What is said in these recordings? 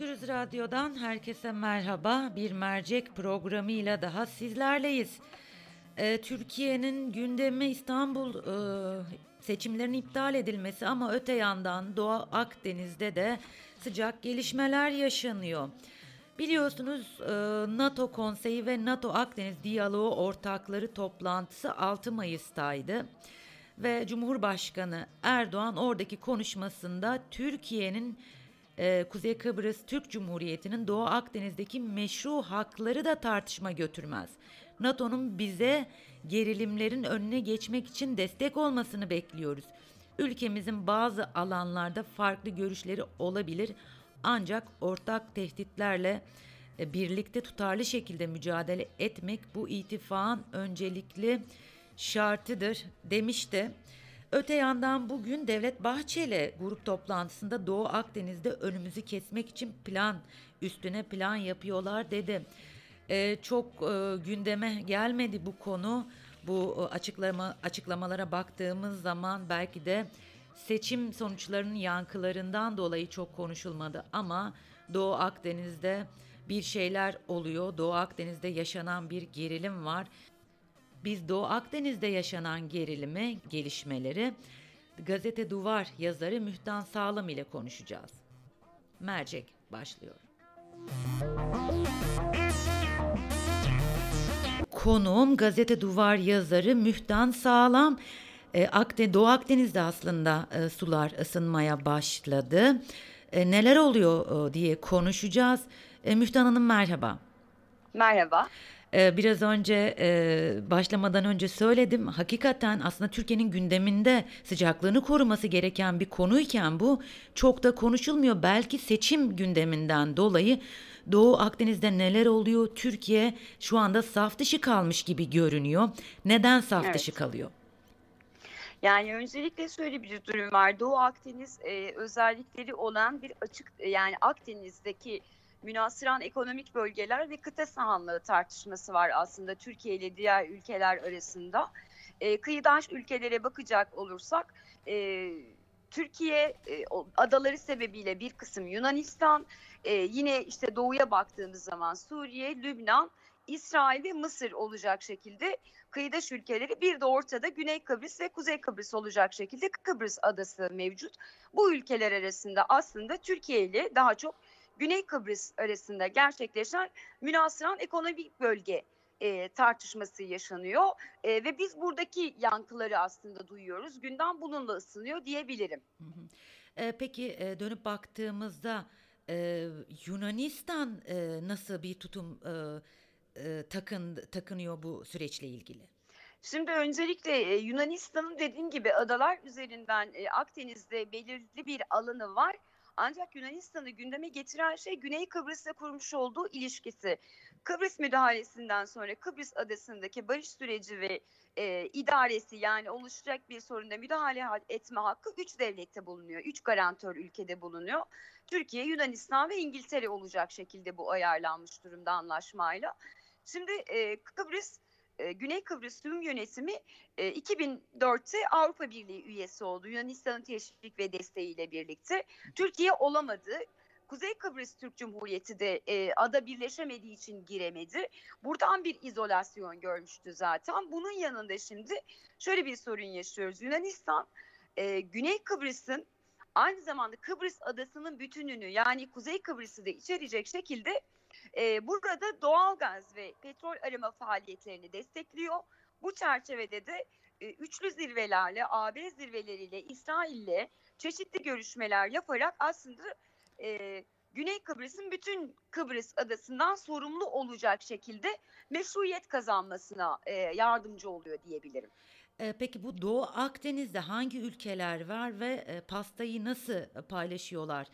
Özgürüz Radyo'dan herkese merhaba. Bir mercek programıyla daha sizlerleyiz. Ee, Türkiye'nin gündemi İstanbul e, seçimlerin iptal edilmesi ama öte yandan Doğu Akdeniz'de de sıcak gelişmeler yaşanıyor. Biliyorsunuz e, NATO Konseyi ve NATO Akdeniz Diyaloğu ortakları toplantısı 6 Mayıs'taydı. Ve Cumhurbaşkanı Erdoğan oradaki konuşmasında Türkiye'nin e, Kuzey Kıbrıs Türk Cumhuriyeti'nin Doğu Akdeniz'deki meşru hakları da tartışma götürmez. NATO'nun bize gerilimlerin önüne geçmek için destek olmasını bekliyoruz. Ülkemizin bazı alanlarda farklı görüşleri olabilir ancak ortak tehditlerle e, birlikte tutarlı şekilde mücadele etmek bu ittifakın öncelikli şartıdır demişti. Öte yandan bugün Devlet Bahçeli grup toplantısında Doğu Akdeniz'de önümüzü kesmek için plan üstüne plan yapıyorlar dedi. Ee, çok e, gündeme gelmedi bu konu. Bu e, açıklama açıklamalara baktığımız zaman belki de seçim sonuçlarının yankılarından dolayı çok konuşulmadı ama Doğu Akdeniz'de bir şeyler oluyor. Doğu Akdeniz'de yaşanan bir gerilim var. Biz Doğu Akdeniz'de yaşanan gerilimi, gelişmeleri Gazete Duvar yazarı Mühtan Sağlam ile konuşacağız. Mercek başlıyor. Konuğum Gazete Duvar yazarı Mühtan Sağlam. E, Akde, Doğu Akdeniz'de aslında e, sular ısınmaya başladı. E, neler oluyor e, diye konuşacağız. E, Mühtan Hanım merhaba. Merhaba. Ee, biraz önce e, başlamadan önce söyledim. Hakikaten aslında Türkiye'nin gündeminde sıcaklığını koruması gereken bir konuyken bu çok da konuşulmuyor. Belki seçim gündeminden dolayı Doğu Akdeniz'de neler oluyor? Türkiye şu anda saf dışı kalmış gibi görünüyor. Neden saf Evet. dışı kalıyor? Yani öncelikle şöyle bir durum var. Doğu Akdeniz e, özellikleri olan bir açık yani Akdeniz'deki münasıran ekonomik bölgeler ve kıta sahanlığı tartışması var aslında Türkiye ile diğer ülkeler arasında. E, kıyıdaş ülkelere bakacak olursak e, Türkiye e, adaları sebebiyle bir kısım Yunanistan, e, yine işte doğuya baktığımız zaman Suriye, Lübnan, İsrail ve Mısır olacak şekilde kıyıdaş ülkeleri bir de ortada Güney Kıbrıs ve Kuzey Kıbrıs olacak şekilde Kıbrıs adası mevcut. Bu ülkeler arasında aslında Türkiye ile daha çok Güney Kıbrıs arasında gerçekleşen münasıran ekonomik bölge e, tartışması yaşanıyor E, ve biz buradaki yankıları aslında duyuyoruz. Gündem bununla ısınıyor diyebilirim. Hı hı. Ee, peki e, dönüp baktığımızda e, Yunanistan e, nasıl bir tutum e, e, takın takınıyor bu süreçle ilgili? Şimdi öncelikle e, Yunanistan'ın dediğim gibi adalar üzerinden e, Akdeniz'de belirli bir alanı var. Ancak Yunanistan'ı gündeme getiren şey Güney Kıbrıs'la kurmuş olduğu ilişkisi. Kıbrıs müdahalesinden sonra Kıbrıs adasındaki barış süreci ve e, idaresi yani oluşacak bir sorunda müdahale ha- etme hakkı üç devlette bulunuyor. Üç garantör ülkede bulunuyor. Türkiye, Yunanistan ve İngiltere olacak şekilde bu ayarlanmış durumda anlaşmayla. Şimdi e, Kıbrıs e, Güney Kıbrıs Rum Yönetimi e, 2004'te Avrupa Birliği üyesi oldu. Yunanistan'ın teşvik ve desteğiyle birlikte. Türkiye olamadı. Kuzey Kıbrıs Türk Cumhuriyeti de e, ada birleşemediği için giremedi. Buradan bir izolasyon görmüştü zaten. Bunun yanında şimdi şöyle bir sorun yaşıyoruz. Yunanistan e, Güney Kıbrıs'ın aynı zamanda Kıbrıs adasının bütününü yani Kuzey Kıbrıs'ı da içerecek şekilde e, burada doğalgaz ve petrol arama faaliyetlerini destekliyor. Bu çerçevede de e, üçlü zirvelerle, AB zirveleriyle, İsrail'le çeşitli görüşmeler yaparak aslında e, Güney Kıbrıs'ın bütün Kıbrıs adasından sorumlu olacak şekilde meşruiyet kazanmasına e, yardımcı oluyor diyebilirim. Peki bu Doğu Akdeniz'de hangi ülkeler var ve pastayı nasıl paylaşıyorlar?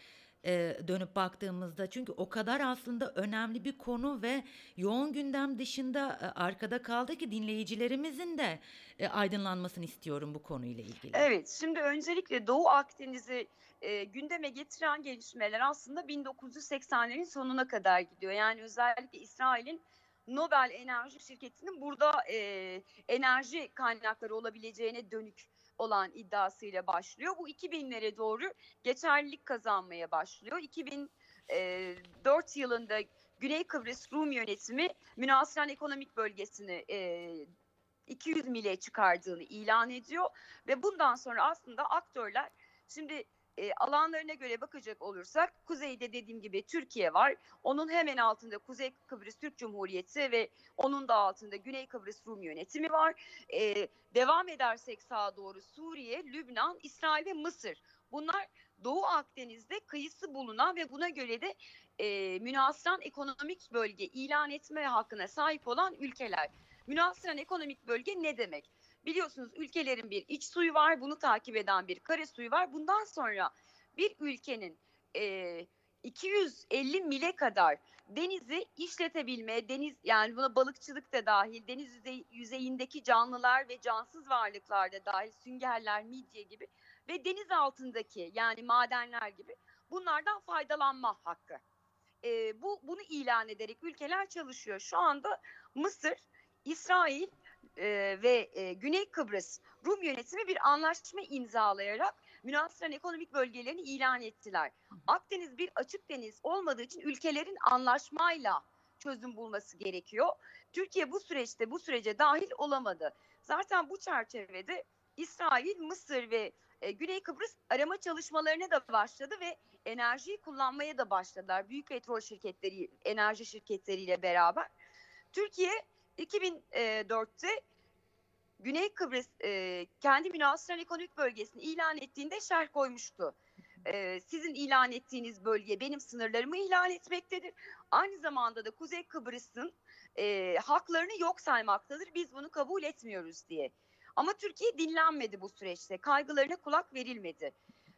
E, dönüp baktığımızda çünkü o kadar aslında önemli bir konu ve yoğun gündem dışında e, arkada kaldı ki dinleyicilerimizin de e, aydınlanmasını istiyorum bu konuyla ilgili. Evet, şimdi öncelikle Doğu Akdeniz'i e, gündeme getiren gelişmeler aslında 1980'lerin sonuna kadar gidiyor. Yani özellikle İsrail'in Nobel Enerji Şirketi'nin burada e, enerji kaynakları olabileceğine dönük olan iddiasıyla başlıyor. Bu 2000'lere doğru geçerlilik kazanmaya başlıyor. e, 4 yılında Güney Kıbrıs Rum yönetimi münasıran ekonomik bölgesini e, 200 mile çıkardığını ilan ediyor ve bundan sonra aslında aktörler şimdi e, alanlarına göre bakacak olursak kuzeyde dediğim gibi Türkiye var. Onun hemen altında Kuzey Kıbrıs Türk Cumhuriyeti ve onun da altında Güney Kıbrıs Rum yönetimi var. E, devam edersek sağa doğru Suriye, Lübnan, İsrail ve Mısır. Bunlar Doğu Akdeniz'de kıyısı bulunan ve buna göre de e, münasıran ekonomik bölge ilan etme hakkına sahip olan ülkeler. Münasıran ekonomik bölge ne demek? Biliyorsunuz ülkelerin bir iç suyu var, bunu takip eden bir kare suyu var. Bundan sonra bir ülkenin e, 250 mile kadar denizi işletebilme, deniz yani buna balıkçılık da dahil, deniz yüzey, yüzeyindeki canlılar ve cansız varlıklar da dahil, süngerler, midye gibi ve deniz altındaki yani madenler gibi bunlardan faydalanma hakkı. E, bu bunu ilan ederek ülkeler çalışıyor. Şu anda Mısır, İsrail e, ve e, Güney Kıbrıs Rum yönetimi bir anlaşma imzalayarak münasıran ekonomik bölgelerini ilan ettiler. Akdeniz bir açık deniz olmadığı için ülkelerin anlaşmayla çözüm bulması gerekiyor. Türkiye bu süreçte bu sürece dahil olamadı. Zaten bu çerçevede İsrail, Mısır ve e, Güney Kıbrıs arama çalışmalarına da başladı ve enerjiyi kullanmaya da başladılar. Büyük petrol şirketleri, enerji şirketleriyle beraber. Türkiye 2004'te Güney Kıbrıs e, kendi münasıran ekonomik bölgesini ilan ettiğinde şerh koymuştu. E, sizin ilan ettiğiniz bölge benim sınırlarımı ilan etmektedir. Aynı zamanda da Kuzey Kıbrıs'ın e, haklarını yok saymaktadır. Biz bunu kabul etmiyoruz diye. Ama Türkiye dinlenmedi bu süreçte. Kaygılarına kulak verilmedi.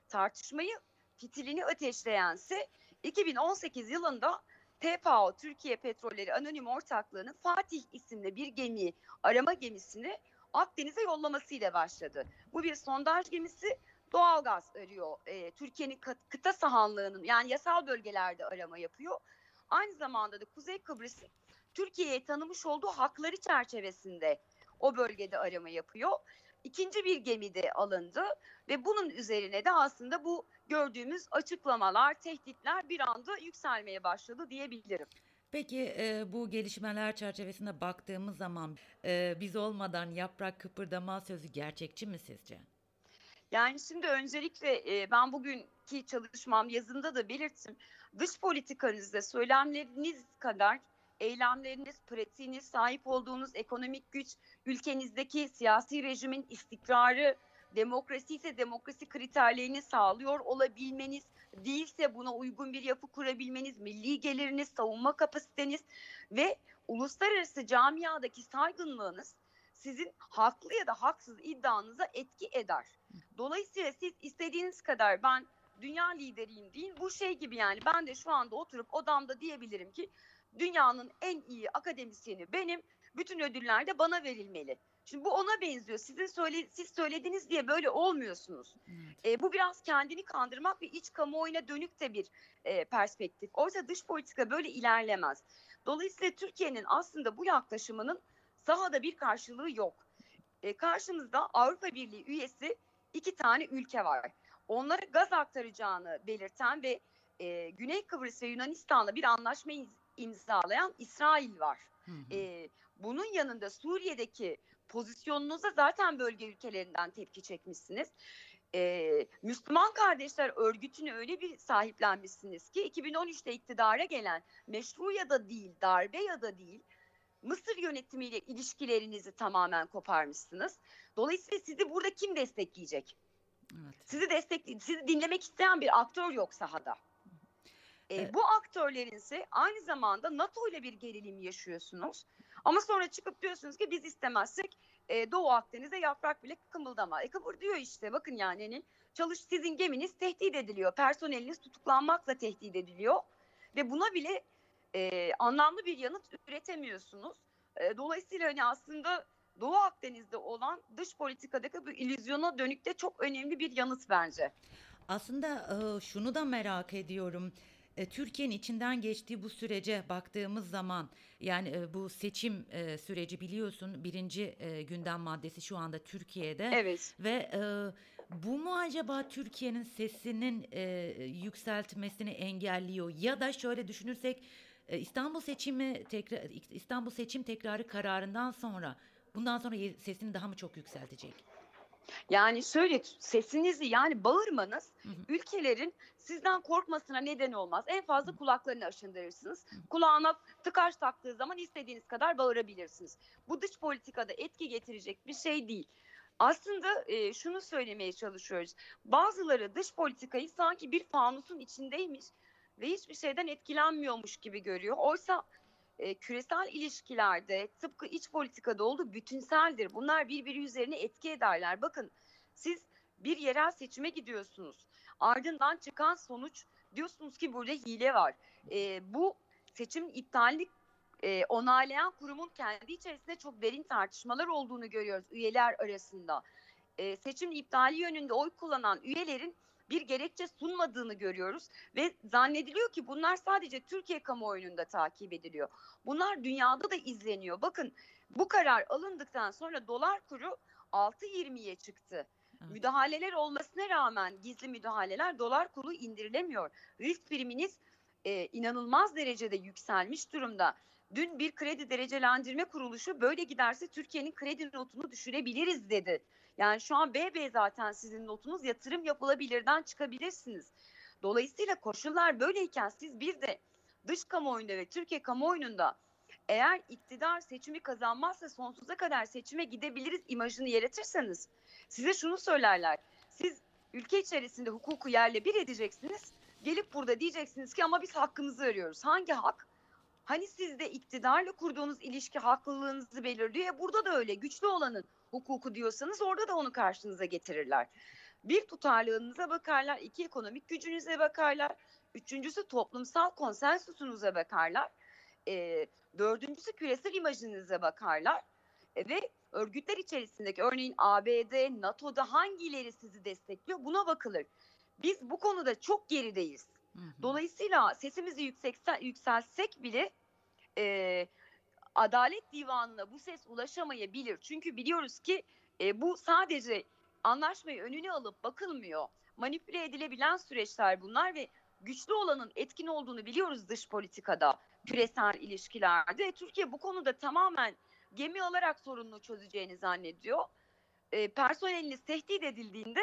Tartışmayı fitilini ateşleyense 2018 yılında TPAO Türkiye Petrolleri Anonim Ortaklığı'nın Fatih isimli bir gemi, arama gemisini Akdeniz'e yollamasıyla başladı. Bu bir sondaj gemisi doğalgaz arıyor. E, Türkiye'nin kıta sahanlığının yani yasal bölgelerde arama yapıyor. Aynı zamanda da Kuzey Kıbrıs'ın Türkiye'ye tanımış olduğu hakları çerçevesinde o bölgede arama yapıyor. İkinci bir gemi de alındı ve bunun üzerine de aslında bu gördüğümüz açıklamalar, tehditler bir anda yükselmeye başladı diyebilirim. Peki e, bu gelişmeler çerçevesinde baktığımız zaman e, biz olmadan yaprak kıpırdama sözü gerçekçi mi sizce? Yani şimdi öncelikle e, ben bugünkü çalışmam yazımda da belirttim. Dış politikanızda söylemleriniz kadar eylemleriniz, pratiğiniz, sahip olduğunuz ekonomik güç, ülkenizdeki siyasi rejimin istikrarı, demokrasi ise demokrasi kriterlerini sağlıyor olabilmeniz, değilse buna uygun bir yapı kurabilmeniz, milli geliriniz, savunma kapasiteniz ve uluslararası camiadaki saygınlığınız sizin haklı ya da haksız iddianıza etki eder. Dolayısıyla siz istediğiniz kadar ben dünya lideriyim değil bu şey gibi yani ben de şu anda oturup odamda diyebilirim ki dünyanın en iyi akademisyeni benim bütün ödüller de bana verilmeli. Şimdi bu ona benziyor. Sizin söyle, siz söylediniz diye böyle olmuyorsunuz. Evet. E, bu biraz kendini kandırmak ve iç kamuoyuna dönük de bir e, perspektif. Oysa dış politika böyle ilerlemez. Dolayısıyla Türkiye'nin aslında bu yaklaşımının sahada bir karşılığı yok. E, karşımızda Avrupa Birliği üyesi iki tane ülke var. Onlara gaz aktaracağını belirten ve e, Güney Kıbrıs ve Yunanistan'la bir anlaşma imzalayan İsrail var. Hı hı. E, bunun yanında Suriye'deki pozisyonunuza zaten bölge ülkelerinden tepki çekmişsiniz. Ee, Müslüman Kardeşler Örgütü'nü öyle bir sahiplenmişsiniz ki 2013'te iktidara gelen meşru ya da değil, darbe ya da değil Mısır yönetimiyle ilişkilerinizi tamamen koparmışsınız. Dolayısıyla sizi burada kim destekleyecek? Evet. Sizi destek, sizi dinlemek isteyen bir aktör yok sahada. Ee, evet. Bu aktörlerin ise aynı zamanda NATO ile bir gerilim yaşıyorsunuz. Ama sonra çıkıp diyorsunuz ki biz istemezsek e, Doğu Akdeniz'e yaprak bile kımıldama. E diyor işte bakın yani hani çalış sizin geminiz tehdit ediliyor. Personeliniz tutuklanmakla tehdit ediliyor. Ve buna bile e, anlamlı bir yanıt üretemiyorsunuz. E, dolayısıyla hani aslında Doğu Akdeniz'de olan dış politikadaki bu illüzyona dönük de çok önemli bir yanıt bence. Aslında e, şunu da merak ediyorum. E, Türkiye'nin içinden geçtiği bu sürece baktığımız zaman yani e, bu seçim e, süreci biliyorsun birinci gündem maddesi şu anda Türkiye'de evet. ve Bu mu acaba Türkiye'nin sesinin e, yükseltmesini engelliyor? Ya da şöyle düşünürsek e, İstanbul seçimi tekrar İstanbul seçim tekrarı kararından sonra bundan sonra sesini daha mı çok yükseltecek? Yani şöyle sesinizi yani bağırmanız hı hı. ülkelerin sizden korkmasına neden olmaz. En fazla kulaklarını aşındırırsınız. Kulağına tıkaç taktığı zaman istediğiniz kadar bağırabilirsiniz. Bu dış politikada etki getirecek bir şey değil. Aslında e, şunu söylemeye çalışıyoruz. Bazıları dış politikayı sanki bir fanusun içindeymiş ve hiçbir şeyden etkilenmiyormuş gibi görüyor. Oysa e, küresel ilişkilerde tıpkı iç politikada olduğu bütünseldir. Bunlar birbiri üzerine etki ederler. Bakın siz bir yerel seçime gidiyorsunuz. Ardından çıkan sonuç diyorsunuz ki burada hile var. E, bu seçim iptallik e, onaylayan kurumun kendi içerisinde çok derin tartışmalar olduğunu görüyoruz üyeler arasında. E, seçim iptali yönünde oy kullanan üyelerin bir gerekçe sunmadığını görüyoruz ve zannediliyor ki bunlar sadece Türkiye kamuoyunda takip ediliyor. Bunlar dünyada da izleniyor. Bakın bu karar alındıktan sonra dolar kuru 6.20'ye çıktı. Evet. Müdahaleler olmasına rağmen gizli müdahaleler dolar kuru indirilemiyor. Risk priminiz e, inanılmaz derecede yükselmiş durumda. Dün bir kredi derecelendirme kuruluşu böyle giderse Türkiye'nin kredi notunu düşürebiliriz dedi. Yani şu an BB zaten sizin notunuz yatırım yapılabilirden çıkabilirsiniz. Dolayısıyla koşullar böyleyken siz bir de dış kamuoyunda ve Türkiye kamuoyunda eğer iktidar seçimi kazanmazsa sonsuza kadar seçime gidebiliriz imajını yaratırsanız size şunu söylerler. Siz ülke içerisinde hukuku yerle bir edeceksiniz. Gelip burada diyeceksiniz ki ama biz hakkımızı arıyoruz. Hangi hak? Hani sizde iktidarla kurduğunuz ilişki haklılığınızı belirliyor. Ya burada da öyle. Güçlü olanın hukuku diyorsanız orada da onu karşınıza getirirler. Bir tutarlılığınıza bakarlar, iki ekonomik gücünüze bakarlar, üçüncüsü toplumsal konsensusunuza bakarlar, e, dördüncüsü küresel imajınıza bakarlar e, ve örgütler içerisindeki örneğin ABD, NATO'da hangileri sizi destekliyor buna bakılır. Biz bu konuda çok gerideyiz. Dolayısıyla sesimizi yüksek, yükseltsek bile e, Adalet Divanı'na bu ses ulaşamayabilir. Çünkü biliyoruz ki e, bu sadece anlaşmayı önüne alıp bakılmıyor. Manipüle edilebilen süreçler bunlar ve güçlü olanın etkin olduğunu biliyoruz dış politikada, küresel ilişkilerde. Türkiye bu konuda tamamen gemi alarak sorununu çözeceğini zannediyor. E, personeliniz tehdit edildiğinde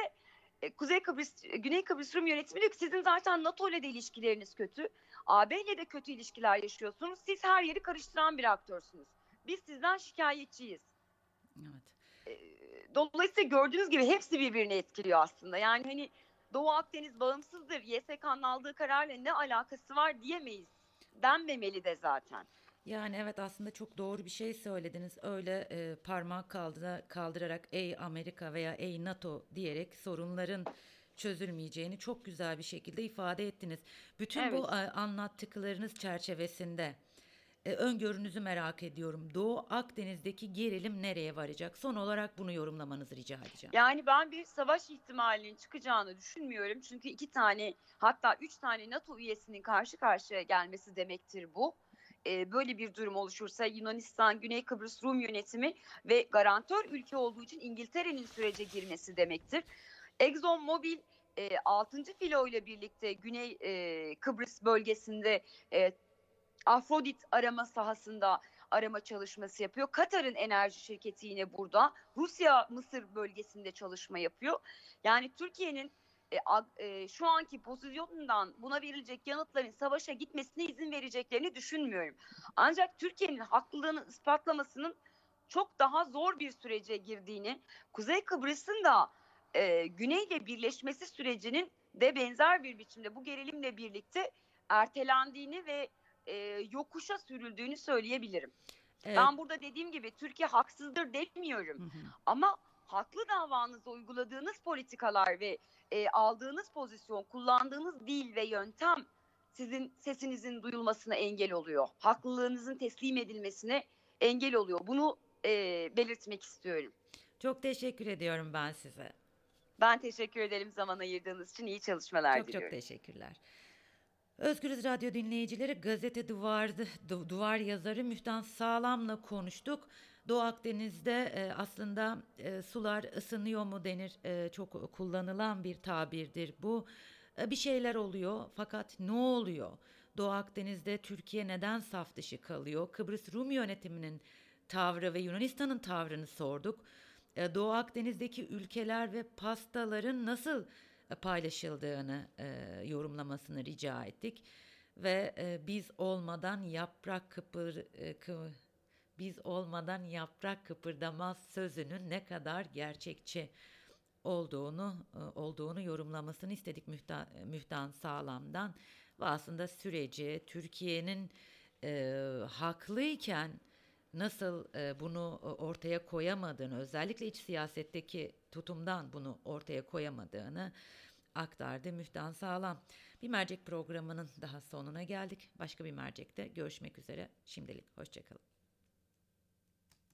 Kuzey Kıbrıs, Güney Kıbrıs Rum yönetimi diyor ki sizin zaten NATO ile de ilişkileriniz kötü. AB ile de kötü ilişkiler yaşıyorsunuz. Siz her yeri karıştıran bir aktörsünüz. Biz sizden şikayetçiyiz. Evet. E, dolayısıyla gördüğünüz gibi hepsi birbirini etkiliyor aslında. Yani hani Doğu Akdeniz bağımsızdır. YSK'nın aldığı kararla ne alakası var diyemeyiz. Denmemeli de zaten. Yani evet aslında çok doğru bir şey söylediniz. Öyle e, parmak kaldıra, kaldırarak ey Amerika veya ey NATO diyerek sorunların çözülmeyeceğini çok güzel bir şekilde ifade ettiniz. Bütün evet. bu anlattıklarınız çerçevesinde e, öngörünüzü merak ediyorum. Doğu Akdeniz'deki gerilim nereye varacak? Son olarak bunu yorumlamanızı rica edeceğim. Yani ben bir savaş ihtimalinin çıkacağını düşünmüyorum. Çünkü iki tane hatta üç tane NATO üyesinin karşı karşıya gelmesi demektir bu e, böyle bir durum oluşursa Yunanistan, Güney Kıbrıs Rum yönetimi ve garantör ülke olduğu için İngiltere'nin sürece girmesi demektir. Exxon Mobil e, 6. filo ile birlikte Güney e, Kıbrıs bölgesinde e, Afrodit arama sahasında arama çalışması yapıyor. Katar'ın enerji şirketi yine burada. Rusya Mısır bölgesinde çalışma yapıyor. Yani Türkiye'nin e, e, şu anki pozisyonundan buna verilecek yanıtların savaşa gitmesine izin vereceklerini düşünmüyorum. Ancak Türkiye'nin haklılığını ispatlamasının çok daha zor bir sürece girdiğini, Kuzey Kıbrıs'ın da e, Güney'le birleşmesi sürecinin de benzer bir biçimde bu gerilimle birlikte ertelendiğini ve e, yokuşa sürüldüğünü söyleyebilirim. Evet. Ben burada dediğim gibi Türkiye haksızdır demiyorum. Hı hı. Ama haklı davanızda uyguladığınız politikalar ve e, aldığınız pozisyon, kullandığınız dil ve yöntem sizin sesinizin duyulmasına engel oluyor. Haklılığınızın teslim edilmesine engel oluyor. Bunu e, belirtmek istiyorum. Çok teşekkür ediyorum ben size. Ben teşekkür ederim zaman ayırdığınız için. iyi çalışmalar çok, diliyorum. Çok çok teşekkürler. Özgürüz Radyo dinleyicileri gazete duvardı, du, duvar yazarı Mühtan Sağlam'la konuştuk. Doğu Akdeniz'de e, aslında e, sular ısınıyor mu denir e, çok kullanılan bir tabirdir bu. E, bir şeyler oluyor fakat ne oluyor? Doğu Akdeniz'de Türkiye neden saf dışı kalıyor? Kıbrıs Rum yönetiminin tavrı ve Yunanistan'ın tavrını sorduk. E, Doğu Akdeniz'deki ülkeler ve pastaların nasıl paylaşıldığını e, yorumlamasını rica ettik ve e, biz olmadan yaprak kıpır e, kı, biz olmadan yaprak kıpırdamaz sözünün ne kadar gerçekçi olduğunu e, olduğunu yorumlamasını istedik Mühtan, Mühtan Sağlam'dan ve aslında süreci Türkiye'nin e, haklıyken nasıl e, bunu ortaya koyamadığını özellikle iç siyasetteki tutumdan bunu ortaya koyamadığını aktardı Mühtan Sağlam. Bir mercek programının daha sonuna geldik. Başka bir mercekte görüşmek üzere. Şimdilik hoşçakalın.